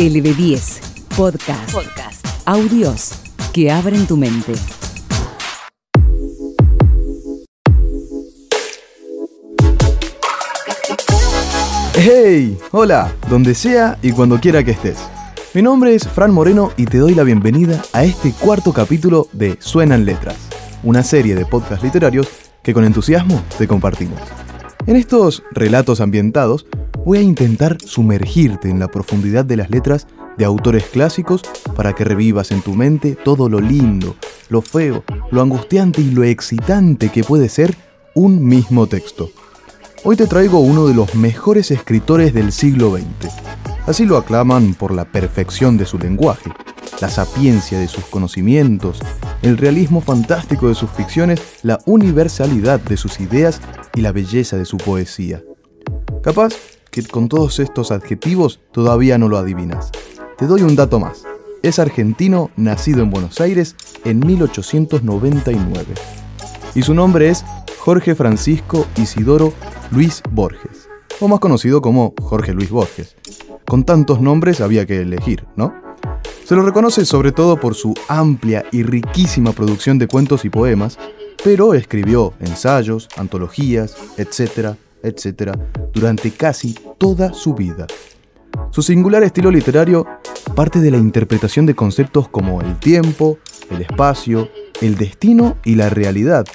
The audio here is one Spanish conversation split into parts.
LB10 Podcast. Podcast. Audios que abren tu mente. ¡Hey! Hola, donde sea y cuando quiera que estés. Mi nombre es Fran Moreno y te doy la bienvenida a este cuarto capítulo de Suenan Letras, una serie de podcasts literarios que con entusiasmo te compartimos. En estos relatos ambientados voy a intentar sumergirte en la profundidad de las letras de autores clásicos para que revivas en tu mente todo lo lindo, lo feo, lo angustiante y lo excitante que puede ser un mismo texto. Hoy te traigo uno de los mejores escritores del siglo XX. Así lo aclaman por la perfección de su lenguaje, la sapiencia de sus conocimientos, el realismo fantástico de sus ficciones, la universalidad de sus ideas y la belleza de su poesía. Capaz que con todos estos adjetivos todavía no lo adivinas. Te doy un dato más. Es argentino, nacido en Buenos Aires en 1899. Y su nombre es Jorge Francisco Isidoro Luis Borges, o más conocido como Jorge Luis Borges. Con tantos nombres había que elegir, ¿no? Se lo reconoce sobre todo por su amplia y riquísima producción de cuentos y poemas, pero escribió ensayos, antologías, etcétera, etcétera, durante casi toda su vida. Su singular estilo literario parte de la interpretación de conceptos como el tiempo, el espacio, el destino y la realidad,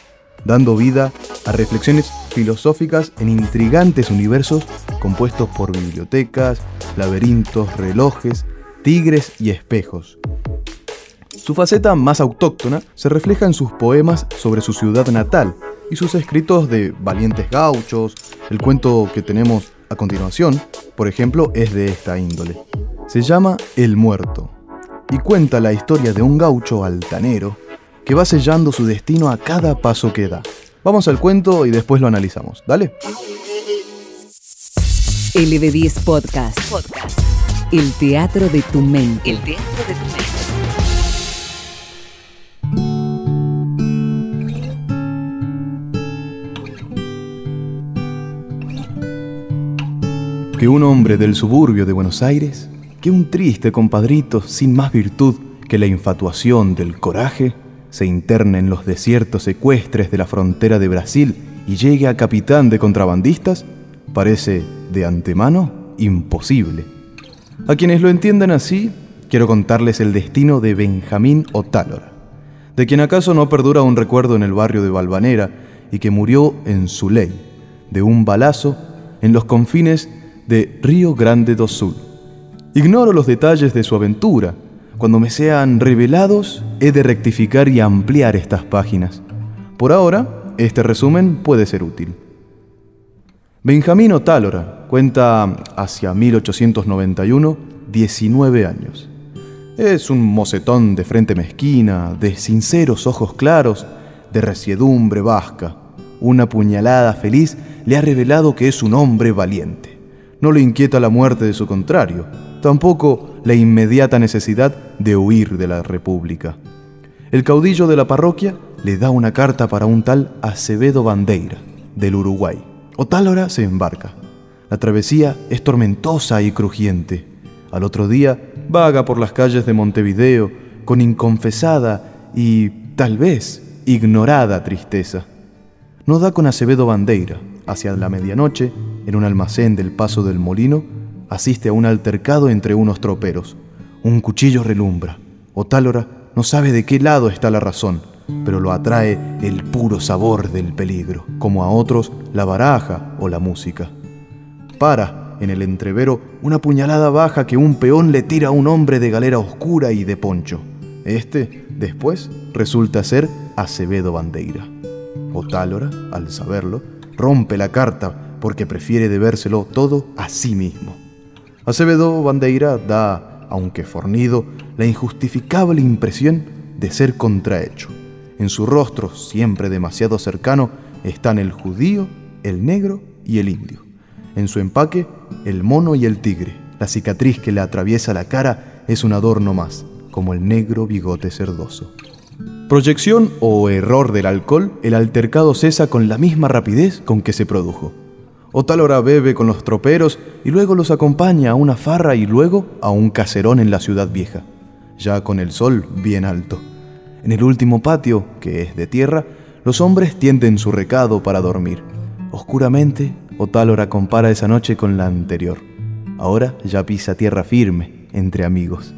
dando vida a reflexiones filosóficas en intrigantes universos compuestos por bibliotecas, laberintos, relojes, tigres y espejos. Su faceta más autóctona se refleja en sus poemas sobre su ciudad natal y sus escritos de valientes gauchos. El cuento que tenemos a continuación, por ejemplo, es de esta índole. Se llama El Muerto y cuenta la historia de un gaucho altanero que va sellando su destino a cada paso que da. Vamos al cuento y después lo analizamos. Dale. LB10 Podcast. Podcast. El teatro de tu mente. El teatro de tu mente. Que un hombre del suburbio de Buenos Aires, que un triste compadrito sin más virtud que la infatuación del coraje, se interne en los desiertos ecuestres de la frontera de Brasil y llegue a capitán de contrabandistas, parece de antemano imposible. A quienes lo entiendan así, quiero contarles el destino de Benjamín Otálora, de quien acaso no perdura un recuerdo en el barrio de Valvanera y que murió en su ley, de un balazo en los confines de Río Grande do Sul. Ignoro los detalles de su aventura. Cuando me sean revelados, he de rectificar y ampliar estas páginas. Por ahora, este resumen puede ser útil. Benjamín Otálora cuenta hacia 1891 19 años. Es un mocetón de frente mezquina, de sinceros ojos claros, de resiedumbre vasca. Una puñalada feliz le ha revelado que es un hombre valiente. No le inquieta la muerte de su contrario, tampoco la inmediata necesidad de huir de la República. El caudillo de la parroquia le da una carta para un tal Acevedo Bandeira, del Uruguay. Otálora se embarca. La travesía es tormentosa y crujiente. Al otro día vaga por las calles de Montevideo con inconfesada y, tal vez, ignorada tristeza. No da con Acevedo Bandeira. Hacia la medianoche, en un almacén del Paso del Molino, asiste a un altercado entre unos troperos. Un cuchillo relumbra. Otálora no sabe de qué lado está la razón, pero lo atrae el puro sabor del peligro, como a otros la baraja o la música. Para, en el entrevero, una puñalada baja que un peón le tira a un hombre de galera oscura y de poncho. Este, después, resulta ser Acevedo Bandeira. Otálora, al saberlo, rompe la carta porque prefiere debérselo todo a sí mismo. Acevedo Bandeira da, aunque fornido, la injustificable impresión de ser contrahecho. En su rostro, siempre demasiado cercano, están el judío, el negro y el indio. En su empaque, el mono y el tigre. La cicatriz que le atraviesa la cara es un adorno más, como el negro bigote cerdoso. Proyección o error del alcohol, el altercado cesa con la misma rapidez con que se produjo. Otálora bebe con los troperos y luego los acompaña a una farra y luego a un caserón en la ciudad vieja, ya con el sol bien alto. En el último patio, que es de tierra, los hombres tienden su recado para dormir. Oscuramente, Otálora compara esa noche con la anterior. Ahora ya pisa tierra firme, entre amigos.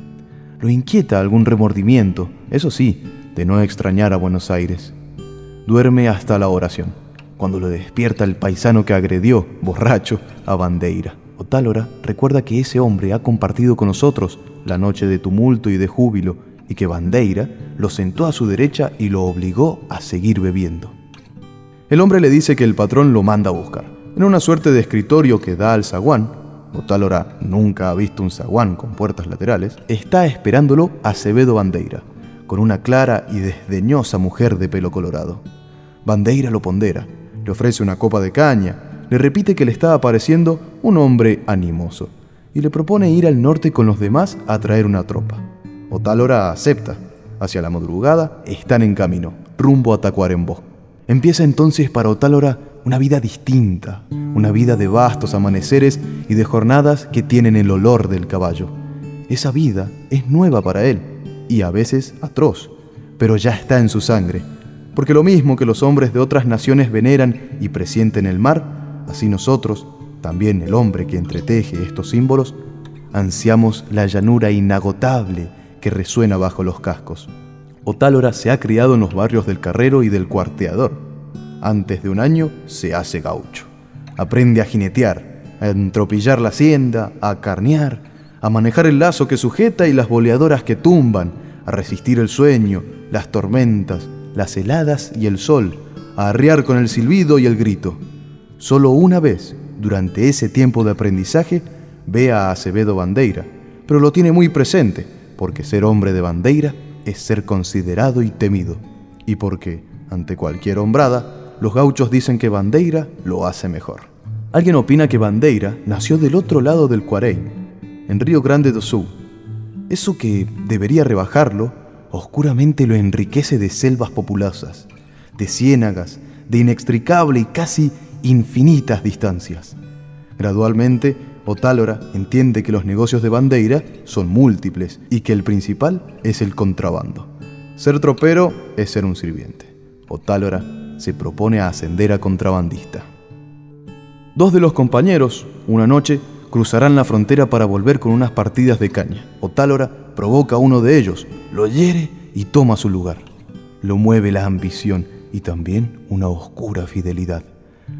Lo inquieta algún remordimiento, eso sí, de no extrañar a Buenos Aires. Duerme hasta la oración, cuando lo despierta el paisano que agredió, borracho, a Bandeira. Otálora recuerda que ese hombre ha compartido con nosotros la noche de tumulto y de júbilo, y que Bandeira lo sentó a su derecha y lo obligó a seguir bebiendo. El hombre le dice que el patrón lo manda a buscar. En una suerte de escritorio que da al zaguán, Otálora nunca ha visto un zaguán con puertas laterales, está esperándolo Acevedo Bandeira, con una clara y desdeñosa mujer de pelo colorado. Bandeira lo pondera, le ofrece una copa de caña, le repite que le está apareciendo un hombre animoso y le propone ir al norte con los demás a traer una tropa. Otálora acepta. Hacia la madrugada están en camino, rumbo a Tacuarembó. Empieza entonces para Otálora una vida distinta, una vida de vastos amaneceres y de jornadas que tienen el olor del caballo. Esa vida es nueva para él y a veces atroz, pero ya está en su sangre, porque lo mismo que los hombres de otras naciones veneran y presienten el mar, así nosotros, también el hombre que entreteje estos símbolos, ansiamos la llanura inagotable que resuena bajo los cascos. Otálora se ha criado en los barrios del Carrero y del Cuarteador antes de un año se hace gaucho. Aprende a jinetear, a entropillar la hacienda, a carnear, a manejar el lazo que sujeta y las boleadoras que tumban, a resistir el sueño, las tormentas, las heladas y el sol, a arriar con el silbido y el grito. Solo una vez, durante ese tiempo de aprendizaje, ve a Acevedo Bandeira, pero lo tiene muy presente, porque ser hombre de Bandeira es ser considerado y temido, y porque, ante cualquier hombrada, los gauchos dicen que Bandeira lo hace mejor. Alguien opina que Bandeira nació del otro lado del Cuarey, en Río Grande do Sul. Eso que debería rebajarlo, oscuramente lo enriquece de selvas populosas, de ciénagas, de inextricable y casi infinitas distancias. Gradualmente, Otálora entiende que los negocios de Bandeira son múltiples y que el principal es el contrabando. Ser tropero es ser un sirviente. Otálora se propone a ascender a contrabandista. Dos de los compañeros, una noche, cruzarán la frontera para volver con unas partidas de caña. Otálora provoca a uno de ellos, lo hiere y toma su lugar. Lo mueve la ambición y también una oscura fidelidad.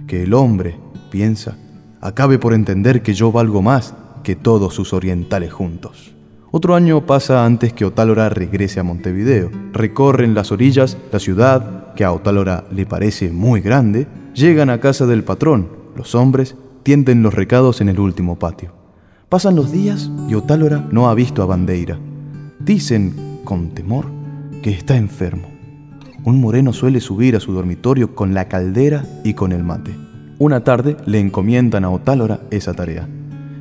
Que el hombre, piensa, acabe por entender que yo valgo más que todos sus orientales juntos. Otro año pasa antes que Otálora regrese a Montevideo. Recorren las orillas, la ciudad, que a Otálora le parece muy grande, llegan a casa del patrón. Los hombres tienden los recados en el último patio. Pasan los días y Otálora no ha visto a Bandeira. Dicen, con temor, que está enfermo. Un moreno suele subir a su dormitorio con la caldera y con el mate. Una tarde le encomiendan a Otálora esa tarea.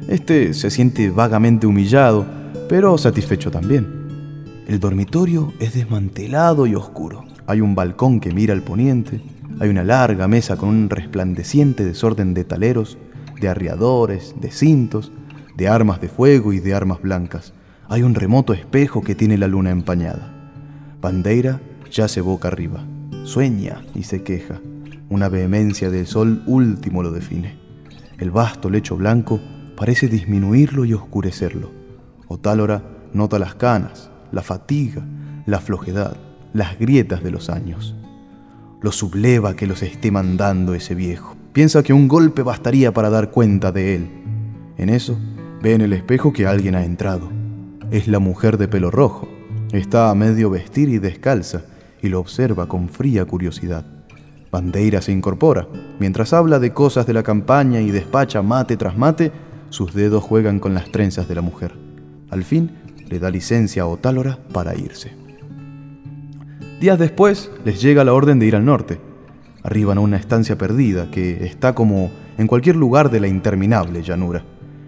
Este se siente vagamente humillado, pero satisfecho también. El dormitorio es desmantelado y oscuro. Hay un balcón que mira al poniente, hay una larga mesa con un resplandeciente desorden de taleros, de arriadores, de cintos, de armas de fuego y de armas blancas. Hay un remoto espejo que tiene la luna empañada. Bandeira yace boca arriba, sueña y se queja. Una vehemencia del sol último lo define. El vasto lecho blanco parece disminuirlo y oscurecerlo. Otálora nota las canas, la fatiga, la flojedad las grietas de los años. Lo subleva que los esté mandando ese viejo. Piensa que un golpe bastaría para dar cuenta de él. En eso, ve en el espejo que alguien ha entrado. Es la mujer de pelo rojo. Está a medio vestir y descalza, y lo observa con fría curiosidad. Bandeira se incorpora. Mientras habla de cosas de la campaña y despacha mate tras mate, sus dedos juegan con las trenzas de la mujer. Al fin, le da licencia a Otálora para irse. Días después les llega la orden de ir al norte. Arriban a una estancia perdida que está como en cualquier lugar de la interminable llanura.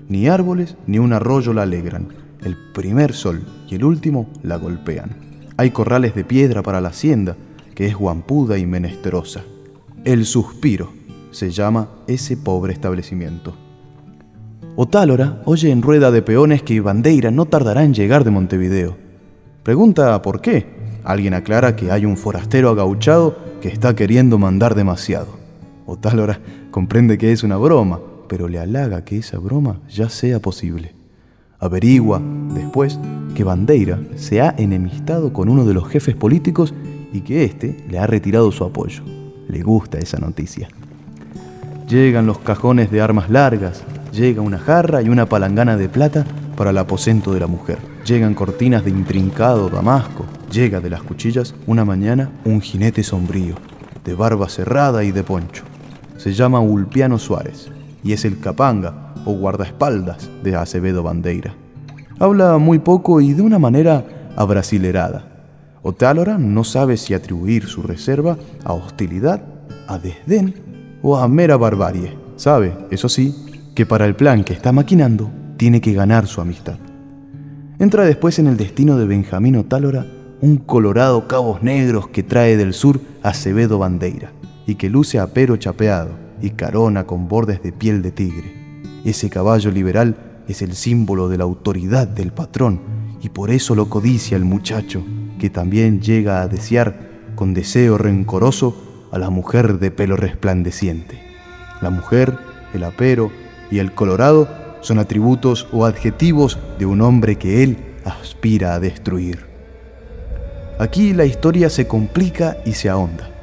Ni árboles ni un arroyo la alegran. El primer sol y el último la golpean. Hay corrales de piedra para la hacienda, que es guampuda y menesterosa. El suspiro, se llama ese pobre establecimiento. Otálora oye en rueda de peones que Bandeira no tardará en llegar de Montevideo. Pregunta por qué. Alguien aclara que hay un forastero agauchado que está queriendo mandar demasiado. Otálora comprende que es una broma, pero le halaga que esa broma ya sea posible. Averigua, después, que Bandeira se ha enemistado con uno de los jefes políticos y que éste le ha retirado su apoyo. Le gusta esa noticia. Llegan los cajones de armas largas, llega una jarra y una palangana de plata para el aposento de la mujer. Llegan cortinas de intrincado damasco. Llega de las cuchillas una mañana un jinete sombrío, de barba cerrada y de poncho. Se llama Ulpiano Suárez y es el capanga o guardaespaldas de Acevedo Bandeira. Habla muy poco y de una manera abrasilerada. Otálora no sabe si atribuir su reserva a hostilidad, a desdén o a mera barbarie. Sabe, eso sí, que para el plan que está maquinando tiene que ganar su amistad. Entra después en el destino de Benjamín Otálora un colorado cabos negros que trae del sur Acevedo Bandeira y que luce a pero chapeado y carona con bordes de piel de tigre. Ese caballo liberal es el símbolo de la autoridad del patrón y por eso lo codicia el muchacho, que también llega a desear con deseo rencoroso a la mujer de pelo resplandeciente. La mujer, el apero y el colorado son atributos o adjetivos de un hombre que él aspira a destruir. Aquí la historia se complica y se ahonda.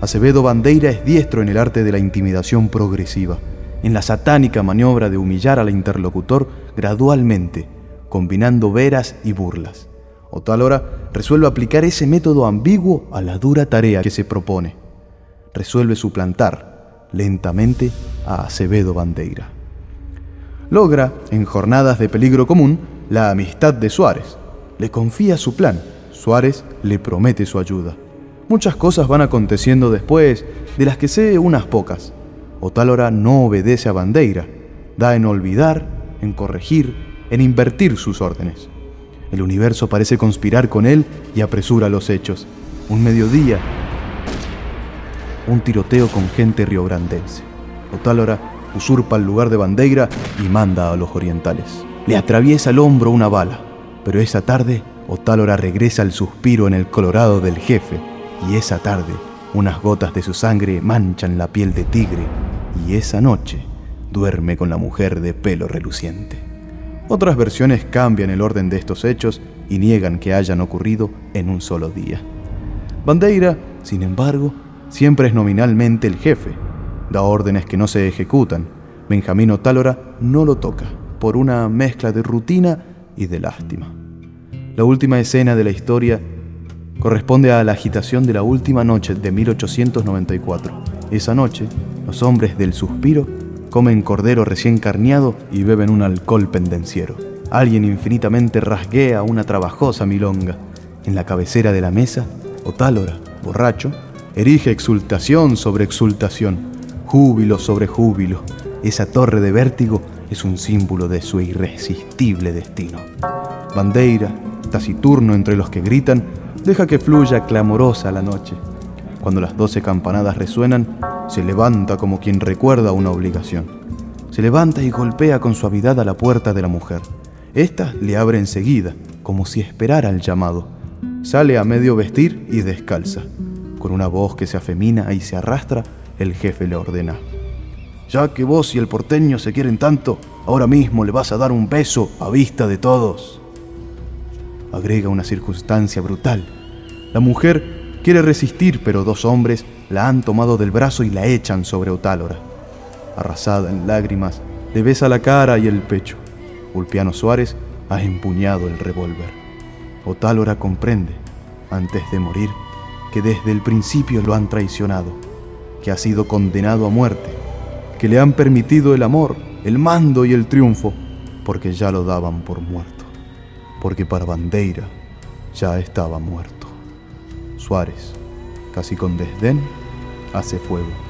Acevedo Bandeira es diestro en el arte de la intimidación progresiva, en la satánica maniobra de humillar al interlocutor gradualmente, combinando veras y burlas. Otálora resuelve aplicar ese método ambiguo a la dura tarea que se propone. Resuelve suplantar lentamente a Acevedo Bandeira logra, en jornadas de peligro común, la amistad de Suárez. Le confía su plan. Suárez le promete su ayuda. Muchas cosas van aconteciendo después, de las que sé unas pocas. Otálora no obedece a Bandeira. Da en olvidar, en corregir, en invertir sus órdenes. El universo parece conspirar con él y apresura los hechos. Un mediodía, un tiroteo con gente riograndense. Otálora usurpa el lugar de Bandeira y manda a los orientales. Le atraviesa el hombro una bala, pero esa tarde Otálora regresa al suspiro en el colorado del jefe, y esa tarde unas gotas de su sangre manchan la piel de tigre, y esa noche duerme con la mujer de pelo reluciente. Otras versiones cambian el orden de estos hechos y niegan que hayan ocurrido en un solo día. Bandeira, sin embargo, siempre es nominalmente el jefe, da órdenes que no se ejecutan. Benjamín Otálora no lo toca, por una mezcla de rutina y de lástima. La última escena de la historia corresponde a la agitación de la última noche de 1894. Esa noche, los hombres del suspiro comen cordero recién carneado y beben un alcohol pendenciero. Alguien infinitamente rasguea una trabajosa milonga. En la cabecera de la mesa, Otálora, borracho, erige exultación sobre exultación júbilo sobre júbilo. Esa torre de vértigo es un símbolo de su irresistible destino. Bandeira, taciturno entre los que gritan, deja que fluya clamorosa la noche. Cuando las doce campanadas resuenan, se levanta como quien recuerda una obligación. Se levanta y golpea con suavidad a la puerta de la mujer. Esta le abre enseguida, como si esperara el llamado. Sale a medio vestir y descalza. Con una voz que se afemina y se arrastra, el jefe le ordena. Ya que vos y el porteño se quieren tanto, ahora mismo le vas a dar un beso a vista de todos. Agrega una circunstancia brutal. La mujer quiere resistir, pero dos hombres la han tomado del brazo y la echan sobre Otálora. Arrasada en lágrimas, le besa la cara y el pecho. Ulpiano Suárez ha empuñado el revólver. Otálora comprende, antes de morir, que desde el principio lo han traicionado que ha sido condenado a muerte, que le han permitido el amor, el mando y el triunfo, porque ya lo daban por muerto, porque para Bandeira ya estaba muerto. Suárez, casi con desdén, hace fuego.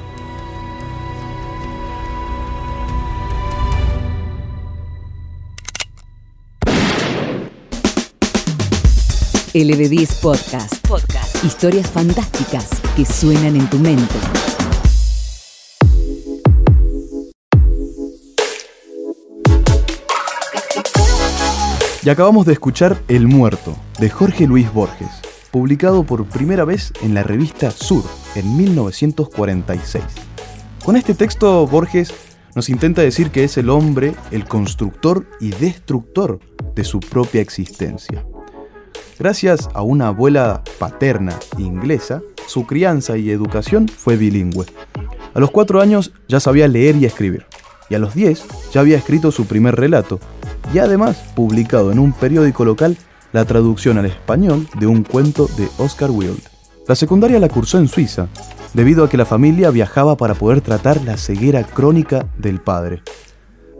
LB10 Podcast. Podcast. Historias fantásticas que suenan en tu mente. Y acabamos de escuchar El Muerto, de Jorge Luis Borges, publicado por primera vez en la revista Sur en 1946. Con este texto, Borges nos intenta decir que es el hombre el constructor y destructor de su propia existencia. Gracias a una abuela paterna inglesa, su crianza y educación fue bilingüe. A los cuatro años ya sabía leer y escribir, y a los diez ya había escrito su primer relato, y además publicado en un periódico local la traducción al español de un cuento de Oscar Wilde. La secundaria la cursó en Suiza, debido a que la familia viajaba para poder tratar la ceguera crónica del padre.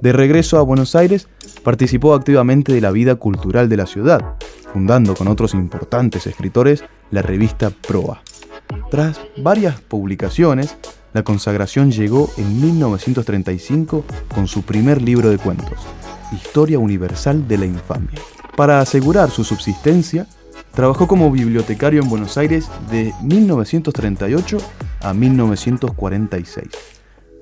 De regreso a Buenos Aires, participó activamente de la vida cultural de la ciudad, fundando con otros importantes escritores la revista Proa. Tras varias publicaciones, la consagración llegó en 1935 con su primer libro de cuentos, Historia Universal de la Infamia. Para asegurar su subsistencia, trabajó como bibliotecario en Buenos Aires de 1938 a 1946.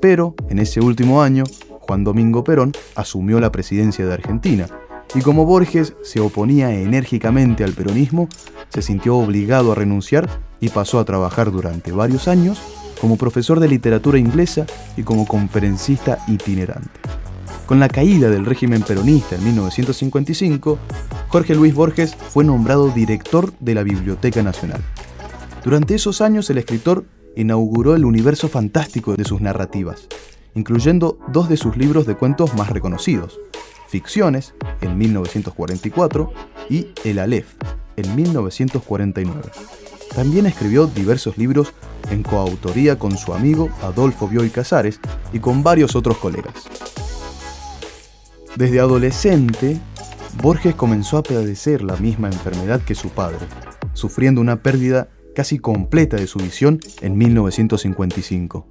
Pero en ese último año, Juan Domingo Perón asumió la presidencia de Argentina y como Borges se oponía enérgicamente al peronismo, se sintió obligado a renunciar y pasó a trabajar durante varios años como profesor de literatura inglesa y como conferencista itinerante. Con la caída del régimen peronista en 1955, Jorge Luis Borges fue nombrado director de la Biblioteca Nacional. Durante esos años el escritor inauguró el universo fantástico de sus narrativas, incluyendo dos de sus libros de cuentos más reconocidos, Ficciones, en 1944, y El Aleph, en 1949. También escribió diversos libros en coautoría con su amigo Adolfo Bioy Casares y con varios otros colegas. Desde adolescente, Borges comenzó a padecer la misma enfermedad que su padre, sufriendo una pérdida casi completa de su visión en 1955.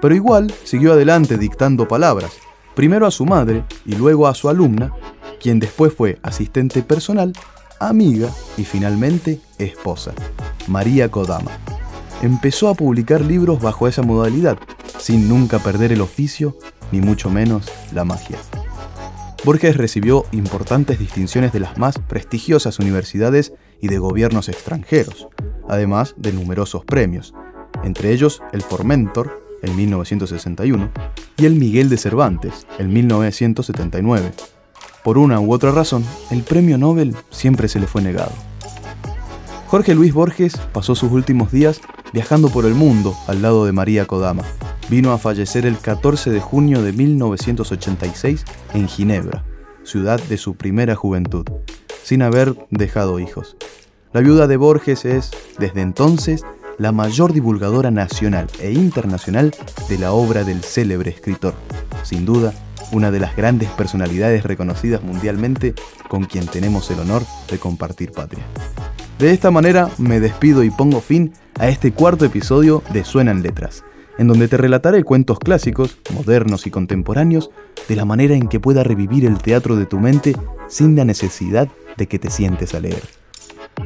Pero igual siguió adelante dictando palabras, primero a su madre y luego a su alumna, quien después fue asistente personal, amiga y finalmente esposa, María Kodama. Empezó a publicar libros bajo esa modalidad, sin nunca perder el oficio, ni mucho menos la magia. Borges recibió importantes distinciones de las más prestigiosas universidades y de gobiernos extranjeros, además de numerosos premios, entre ellos el Formentor, en 1961, y el Miguel de Cervantes, en 1979. Por una u otra razón, el premio Nobel siempre se le fue negado. Jorge Luis Borges pasó sus últimos días viajando por el mundo al lado de María Kodama, vino a fallecer el 14 de junio de 1986 en Ginebra, ciudad de su primera juventud, sin haber dejado hijos. La viuda de Borges es, desde entonces, la mayor divulgadora nacional e internacional de la obra del célebre escritor. Sin duda, una de las grandes personalidades reconocidas mundialmente con quien tenemos el honor de compartir patria. De esta manera me despido y pongo fin a este cuarto episodio de Suenan Letras en donde te relataré cuentos clásicos, modernos y contemporáneos, de la manera en que pueda revivir el teatro de tu mente sin la necesidad de que te sientes a leer.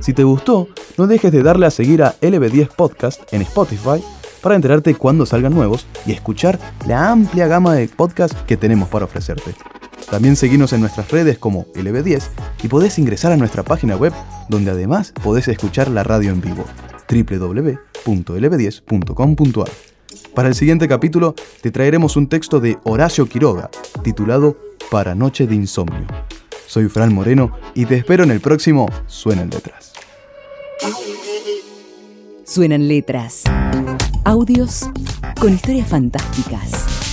Si te gustó, no dejes de darle a seguir a LB10 Podcast en Spotify para enterarte cuando salgan nuevos y escuchar la amplia gama de podcasts que tenemos para ofrecerte. También seguimos en nuestras redes como LB10 y podés ingresar a nuestra página web donde además podés escuchar la radio en vivo www.lb10.com.ar. Para el siguiente capítulo te traeremos un texto de Horacio Quiroga, titulado Para Noche de Insomnio. Soy Fran Moreno y te espero en el próximo Suenan Letras. Suenan Letras. Audios con historias fantásticas.